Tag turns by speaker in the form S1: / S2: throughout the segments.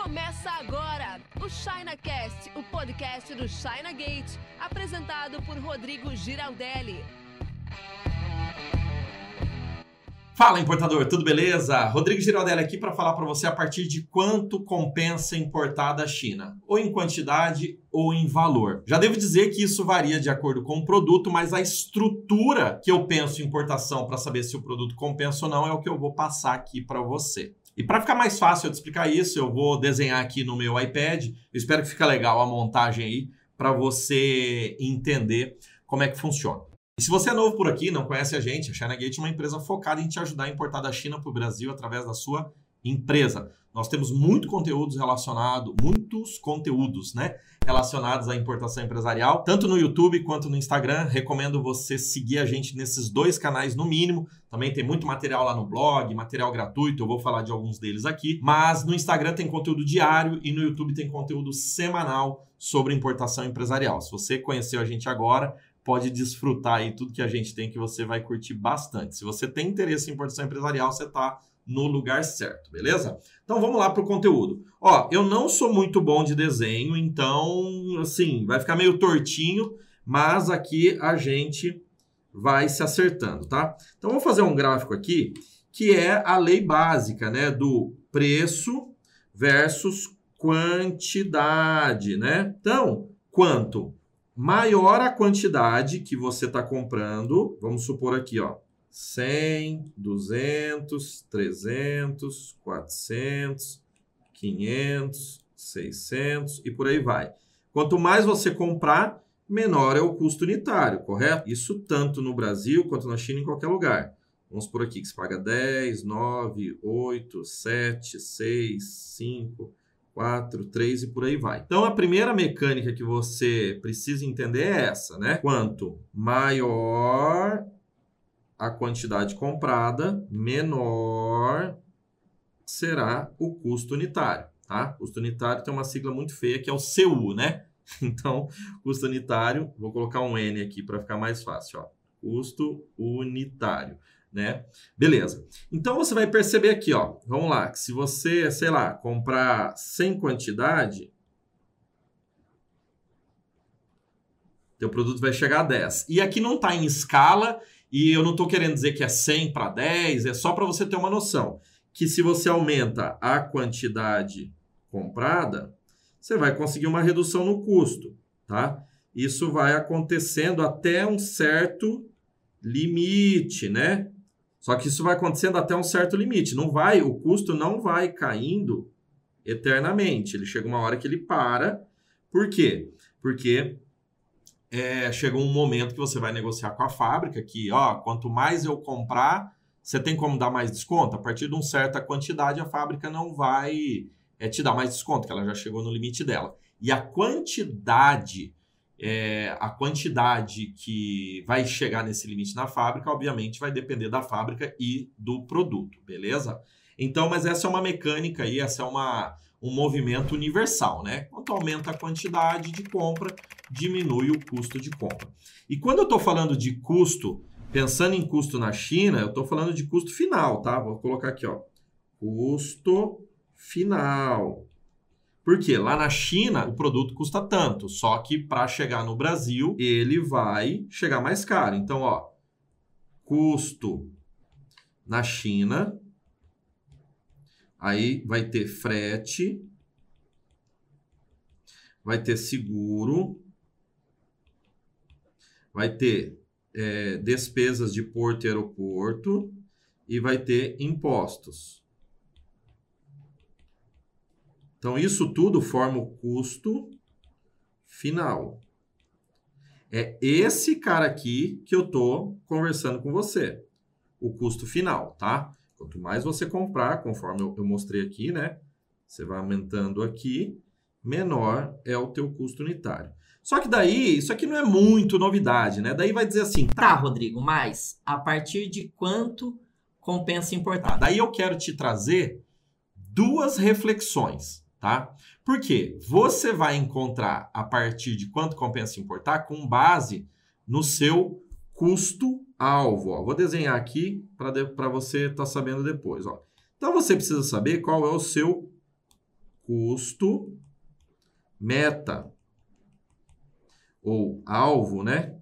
S1: Começa agora o ChinaCast, o podcast do China Gate, apresentado por Rodrigo Giraldelli.
S2: Fala importador, tudo beleza? Rodrigo Giraldelli aqui para falar para você a partir de quanto compensa importar da China, ou em quantidade ou em valor. Já devo dizer que isso varia de acordo com o produto, mas a estrutura que eu penso em importação para saber se o produto compensa ou não é o que eu vou passar aqui para você. E para ficar mais fácil te explicar isso, eu vou desenhar aqui no meu iPad. Eu espero que fique legal a montagem aí para você entender como é que funciona. E se você é novo por aqui, não conhece a gente, a ChinaGate é uma empresa focada em te ajudar a importar da China para o Brasil através da sua empresa. Nós temos muito conteúdos relacionado, muitos conteúdos, né, relacionados à importação empresarial, tanto no YouTube quanto no Instagram. Recomendo você seguir a gente nesses dois canais no mínimo. Também tem muito material lá no blog, material gratuito, eu vou falar de alguns deles aqui, mas no Instagram tem conteúdo diário e no YouTube tem conteúdo semanal sobre importação empresarial. Se você conheceu a gente agora, pode desfrutar aí tudo que a gente tem que você vai curtir bastante. Se você tem interesse em importação empresarial, você está no lugar certo, beleza? Então vamos lá para o conteúdo. Ó, eu não sou muito bom de desenho, então assim, vai ficar meio tortinho, mas aqui a gente vai se acertando, tá? Então vamos fazer um gráfico aqui que é a lei básica, né, do preço versus quantidade, né? Então, quanto maior a quantidade que você está comprando, vamos supor aqui, ó, 100, 200, 300, 400, 500, 600 e por aí vai. Quanto mais você comprar, menor é o custo unitário, correto? Isso tanto no Brasil quanto na China, em qualquer lugar. Vamos por aqui que se paga 10, 9, 8, 7, 6, 5, 4, 3 e por aí vai. Então a primeira mecânica que você precisa entender é essa, né? Quanto maior a quantidade comprada, menor será o custo unitário, tá? Custo unitário tem uma sigla muito feia que é o CU, né? Então, custo unitário, vou colocar um N aqui para ficar mais fácil, ó. Custo unitário né? Beleza. Então você vai perceber aqui, ó. Vamos lá, que se você, sei lá, comprar sem quantidade, teu produto vai chegar a 10. E aqui não está em escala e eu não estou querendo dizer que é 100 para 10, é só para você ter uma noção que se você aumenta a quantidade comprada, você vai conseguir uma redução no custo, tá? Isso vai acontecendo até um certo limite, né? Só que isso vai acontecendo até um certo limite. Não vai, o custo não vai caindo eternamente. Ele chega uma hora que ele para. Por quê? Porque é, chega um momento que você vai negociar com a fábrica que, ó, quanto mais eu comprar, você tem como dar mais desconto? A partir de uma certa quantidade, a fábrica não vai é, te dar mais desconto, que ela já chegou no limite dela. E a quantidade é, a quantidade que vai chegar nesse limite na fábrica, obviamente, vai depender da fábrica e do produto, beleza? Então, mas essa é uma mecânica aí, essa é uma, um movimento universal, né? Quanto aumenta a quantidade de compra, diminui o custo de compra. E quando eu estou falando de custo, pensando em custo na China, eu estou falando de custo final, tá? Vou colocar aqui, ó. Custo final. Porque lá na China o produto custa tanto, só que para chegar no Brasil ele vai chegar mais caro. Então, ó, custo na China, aí vai ter frete, vai ter seguro, vai ter é, despesas de porto e aeroporto e vai ter impostos. Então, isso tudo forma o custo final. É esse cara aqui que eu estou conversando com você. O custo final, tá? Quanto mais você comprar, conforme eu, mostrei aqui, né? Você vai aumentando aqui, menor é o teu custo unitário. Só que daí, isso aqui não é muito novidade, né? Daí vai dizer assim,
S3: tá, Rodrigo, mas a partir de quanto compensa importar?
S2: Tá, daí eu quero te trazer duas reflexões tá? Porque você vai encontrar a partir de quanto compensa importar com base no seu custo-alvo. Vou desenhar aqui para você estar tá sabendo depois. Ó. Então você precisa saber qual é o seu custo meta ou alvo, né?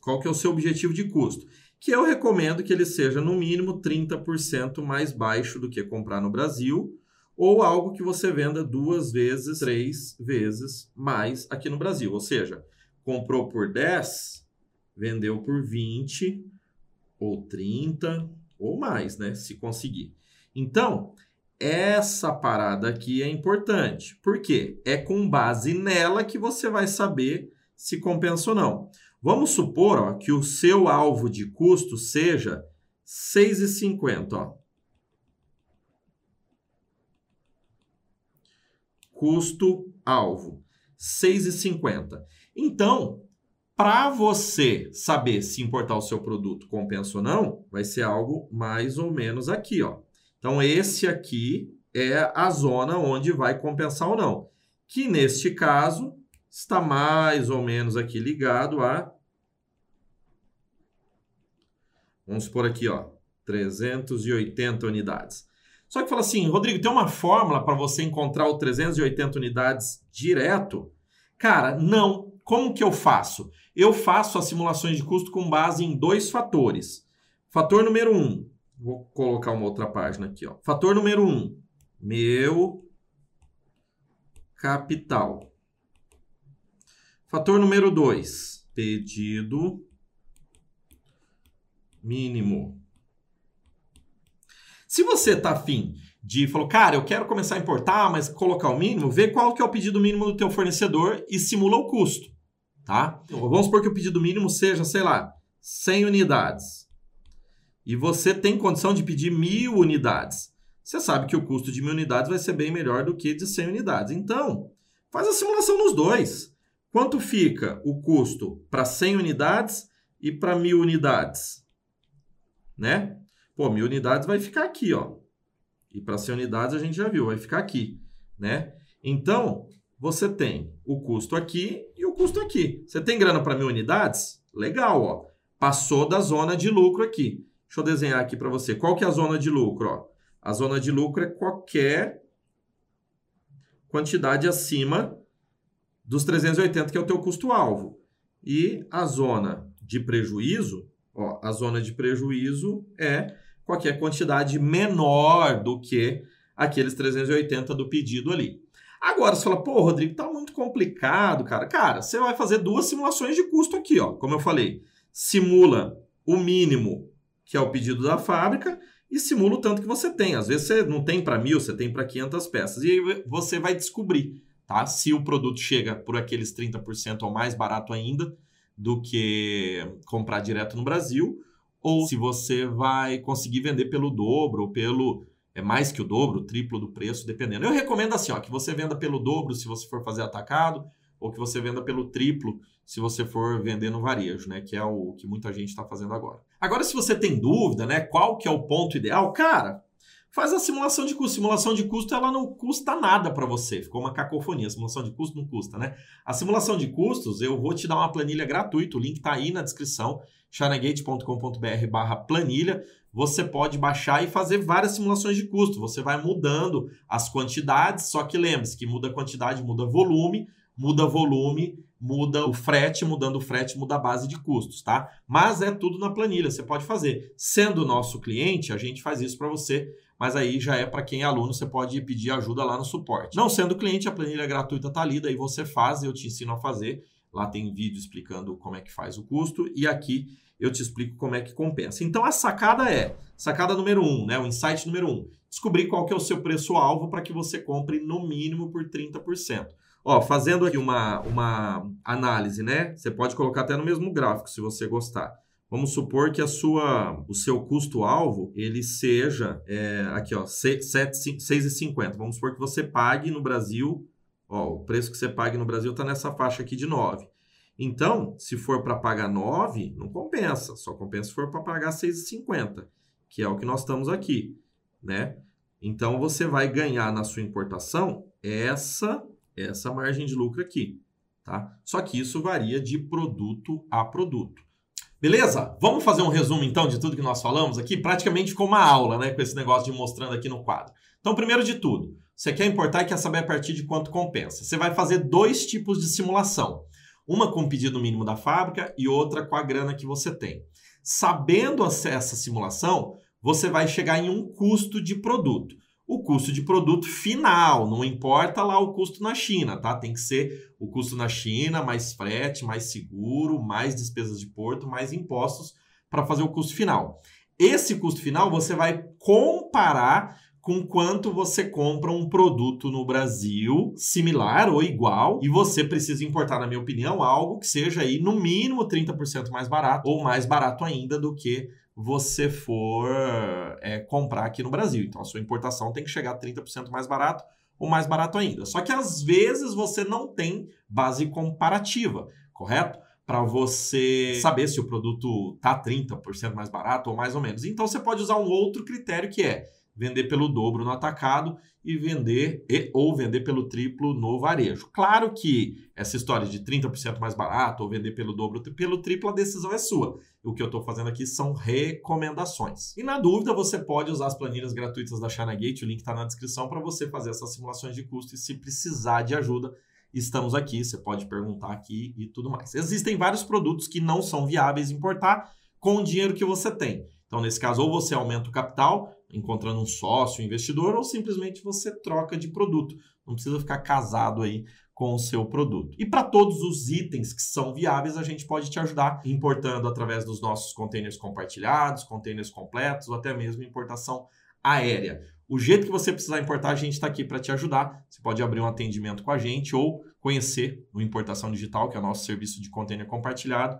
S2: Qual que é o seu objetivo de custo? Que eu recomendo que ele seja no mínimo 30% mais baixo do que comprar no Brasil, ou algo que você venda duas vezes, três vezes mais aqui no Brasil. Ou seja, comprou por 10, vendeu por 20 ou 30 ou mais, né? Se conseguir. Então, essa parada aqui é importante. Por quê? É com base nela que você vai saber se compensa ou não. Vamos supor ó, que o seu alvo de custo seja 6,50. Custo-alvo, 6,50. Então, para você saber se importar o seu produto compensa ou não, vai ser algo mais ou menos aqui, ó. Então, esse aqui é a zona onde vai compensar ou não. Que neste caso está mais ou menos aqui ligado a. Vamos por aqui, ó, 380 unidades. Só que fala assim, Rodrigo, tem uma fórmula para você encontrar o 380 unidades direto? Cara, não. Como que eu faço? Eu faço as simulações de custo com base em dois fatores. Fator número um, Vou colocar uma outra página aqui. Ó. Fator número 1. Um, meu capital. Fator número 2. Pedido mínimo. Se você está afim de falou, cara, eu quero começar a importar, mas colocar o mínimo, vê qual que é o pedido mínimo do teu fornecedor e simula o custo, tá? Então, vamos supor que o pedido mínimo seja, sei lá, 100 unidades e você tem condição de pedir mil unidades, você sabe que o custo de mil unidades vai ser bem melhor do que de 100 unidades. Então, faz a simulação nos dois. Quanto fica o custo para 100 unidades e para mil unidades? Né? Pô, mil unidades vai ficar aqui, ó. E para 100 unidades a gente já viu, vai ficar aqui, né? Então, você tem o custo aqui e o custo aqui. Você tem grana para mil unidades? Legal, ó. Passou da zona de lucro aqui. Deixa eu desenhar aqui para você. Qual que é a zona de lucro? Ó? A zona de lucro é qualquer quantidade acima dos 380, que é o teu custo-alvo. E a zona de prejuízo, ó, a zona de prejuízo é qualquer quantidade menor do que aqueles 380 do pedido ali. Agora, você fala, pô, Rodrigo, tá muito complicado, cara. Cara, você vai fazer duas simulações de custo aqui, ó. Como eu falei, simula o mínimo que é o pedido da fábrica, e simula o tanto que você tem. Às vezes você não tem para mil, você tem para 500 peças. E aí você vai descobrir tá? se o produto chega por aqueles 30% ou mais barato ainda do que comprar direto no Brasil, ou se você vai conseguir vender pelo dobro ou pelo é mais que o dobro, o triplo do preço, dependendo. Eu recomendo assim, ó, que você venda pelo dobro se você for fazer atacado, ou que você venda pelo triplo se você for vender no varejo, né? Que é o que muita gente está fazendo agora. Agora, se você tem dúvida, né? Qual que é o ponto ideal, cara, faz a simulação de custo. Simulação de custo, ela não custa nada para você. Ficou uma cacofonia. Simulação de custo não custa, né? A simulação de custos, eu vou te dar uma planilha gratuita. O link está aí na descrição, chinagate.com.br barra planilha. Você pode baixar e fazer várias simulações de custo. Você vai mudando as quantidades, só que lembre-se que muda a quantidade, muda volume muda volume, muda o frete, mudando o frete, muda a base de custos, tá? Mas é tudo na planilha, você pode fazer. Sendo nosso cliente, a gente faz isso para você, mas aí já é para quem é aluno, você pode pedir ajuda lá no suporte. Não sendo cliente, a planilha gratuita tá ali, daí você faz, eu te ensino a fazer. Lá tem vídeo explicando como é que faz o custo e aqui eu te explico como é que compensa. Então a sacada é, sacada número um, né, o insight número um, descobrir qual que é o seu preço alvo para que você compre no mínimo por 30%. Ó, fazendo aqui uma, uma análise, né? Você pode colocar até no mesmo gráfico, se você gostar. Vamos supor que a sua, o seu custo-alvo ele seja é, aqui, ó, 6,50. Vamos supor que você pague no Brasil, ó, o preço que você pague no Brasil está nessa faixa aqui de 9. Então, se for para pagar 9, não compensa. Só compensa se for para pagar 6,50, que é o que nós estamos aqui, né? Então, você vai ganhar na sua importação essa essa margem de lucro aqui, tá? Só que isso varia de produto a produto. Beleza? Vamos fazer um resumo então de tudo que nós falamos aqui? Praticamente como uma aula, né? Com esse negócio de mostrando aqui no quadro. Então, primeiro de tudo, você quer importar e quer saber a partir de quanto compensa. Você vai fazer dois tipos de simulação. Uma com o pedido mínimo da fábrica e outra com a grana que você tem. Sabendo essa simulação, você vai chegar em um custo de produto o custo de produto final, não importa lá o custo na China, tá? Tem que ser o custo na China, mais frete, mais seguro, mais despesas de porto, mais impostos para fazer o custo final. Esse custo final você vai comparar com quanto você compra um produto no Brasil similar ou igual e você precisa importar, na minha opinião, algo que seja aí no mínimo 30% mais barato ou mais barato ainda do que você for é, comprar aqui no Brasil. Então a sua importação tem que chegar a 30% mais barato ou mais barato ainda. Só que às vezes você não tem base comparativa, correto? Para você saber se o produto está 30% mais barato ou mais ou menos. Então você pode usar um outro critério que é vender pelo dobro no atacado e vender e, ou vender pelo triplo no varejo. Claro que essa história de 30% mais barato ou vender pelo dobro pelo triplo, a decisão é sua. O que eu estou fazendo aqui são recomendações. E na dúvida, você pode usar as planilhas gratuitas da China Gate, o link está na descrição para você fazer essas simulações de custo e se precisar de ajuda, estamos aqui, você pode perguntar aqui e tudo mais. Existem vários produtos que não são viáveis importar com o dinheiro que você tem. Então, nesse caso, ou você aumenta o capital, encontrando um sócio, um investidor, ou simplesmente você troca de produto. Não precisa ficar casado aí com o seu produto. E para todos os itens que são viáveis, a gente pode te ajudar importando através dos nossos containers compartilhados, containers completos ou até mesmo importação aérea. O jeito que você precisar importar, a gente está aqui para te ajudar. Você pode abrir um atendimento com a gente ou conhecer o Importação Digital, que é o nosso serviço de container compartilhado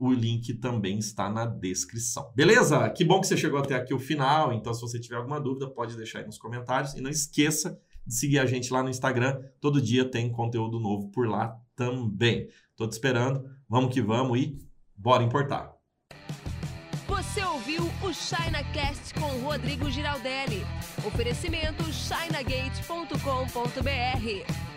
S2: o link também está na descrição. Beleza? Que bom que você chegou até aqui o final. Então, se você tiver alguma dúvida, pode deixar aí nos comentários. E não esqueça de seguir a gente lá no Instagram. Todo dia tem conteúdo novo por lá também. Estou te esperando. Vamos que vamos e bora importar.
S1: Você ouviu o ChinaCast com Rodrigo Giraldelli. Oferecimento chinagate.com.br.